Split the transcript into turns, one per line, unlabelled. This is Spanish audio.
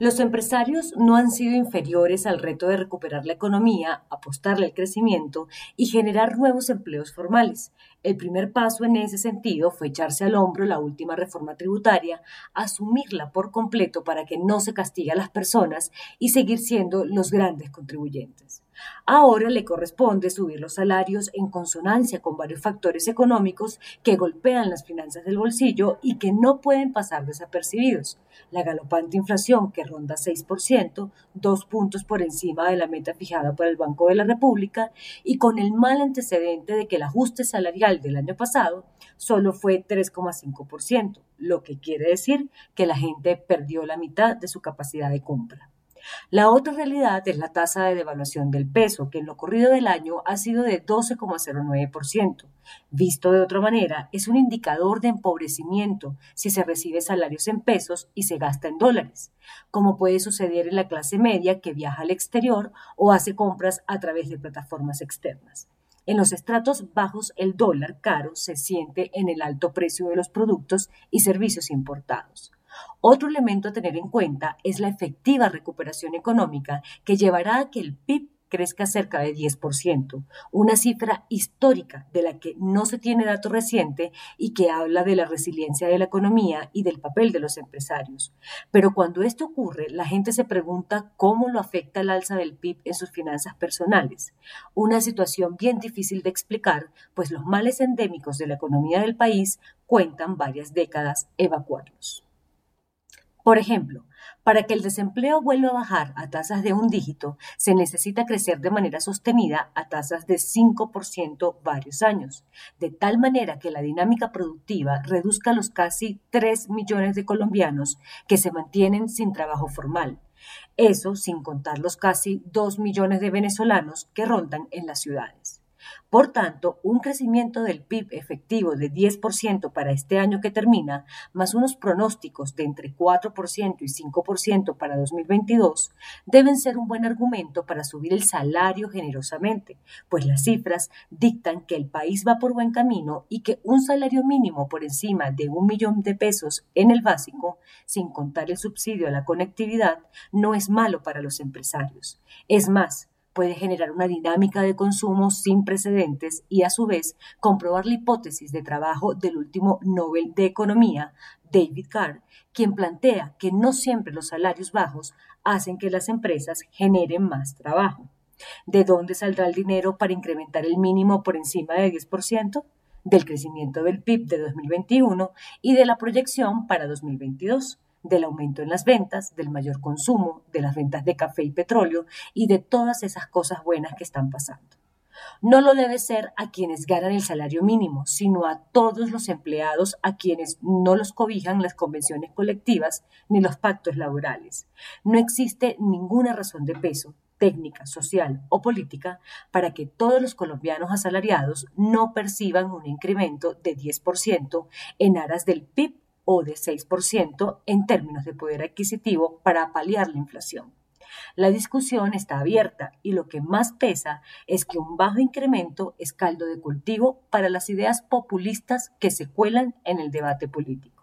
Los empresarios no han sido inferiores al reto de recuperar la economía, apostarle al crecimiento y generar nuevos empleos formales. El primer paso en ese sentido fue echarse al hombro la última reforma tributaria, asumirla por completo para que no se castigue a las personas y seguir siendo los grandes contribuyentes. Ahora le corresponde subir los salarios en consonancia con varios factores económicos que golpean las finanzas del bolsillo y que no pueden pasar desapercibidos. La galopante inflación que ronda 6%, dos puntos por encima de la meta fijada por el Banco de la República, y con el mal antecedente de que el ajuste salarial del año pasado solo fue 3,5%, lo que quiere decir que la gente perdió la mitad de su capacidad de compra. La otra realidad es la tasa de devaluación del peso, que en lo corrido del año ha sido de 12,09%. Visto de otra manera, es un indicador de empobrecimiento si se recibe salarios en pesos y se gasta en dólares, como puede suceder en la clase media que viaja al exterior o hace compras a través de plataformas externas. En los estratos bajos, el dólar caro se siente en el alto precio de los productos y servicios importados. Otro elemento a tener en cuenta es la efectiva recuperación económica que llevará a que el PIB crezca cerca de 10%, una cifra histórica de la que no se tiene dato reciente y que habla de la resiliencia de la economía y del papel de los empresarios. Pero cuando esto ocurre, la gente se pregunta cómo lo afecta el alza del PIB en sus finanzas personales, una situación bien difícil de explicar, pues los males endémicos de la economía del país cuentan varias décadas evacuarlos. Por ejemplo, para que el desempleo vuelva a bajar a tasas de un dígito, se necesita crecer de manera sostenida a tasas de 5% varios años, de tal manera que la dinámica productiva reduzca los casi 3 millones de colombianos que se mantienen sin trabajo formal. Eso sin contar los casi 2 millones de venezolanos que rondan en las ciudades. Por tanto, un crecimiento del PIB efectivo de 10% para este año que termina, más unos pronósticos de entre 4% y 5% para 2022, deben ser un buen argumento para subir el salario generosamente, pues las cifras dictan que el país va por buen camino y que un salario mínimo por encima de un millón de pesos en el básico, sin contar el subsidio a la conectividad, no es malo para los empresarios. Es más, puede generar una dinámica de consumo sin precedentes y a su vez comprobar la hipótesis de trabajo del último Nobel de Economía, David Carr, quien plantea que no siempre los salarios bajos hacen que las empresas generen más trabajo. ¿De dónde saldrá el dinero para incrementar el mínimo por encima del 10%? Del crecimiento del PIB de 2021 y de la proyección para 2022 del aumento en las ventas, del mayor consumo, de las ventas de café y petróleo y de todas esas cosas buenas que están pasando. No lo debe ser a quienes ganan el salario mínimo, sino a todos los empleados a quienes no los cobijan las convenciones colectivas ni los pactos laborales. No existe ninguna razón de peso, técnica, social o política para que todos los colombianos asalariados no perciban un incremento de 10% en aras del PIB o de 6% en términos de poder adquisitivo para paliar la inflación. La discusión está abierta y lo que más pesa es que un bajo incremento es caldo de cultivo para las ideas populistas que se cuelan en el debate político.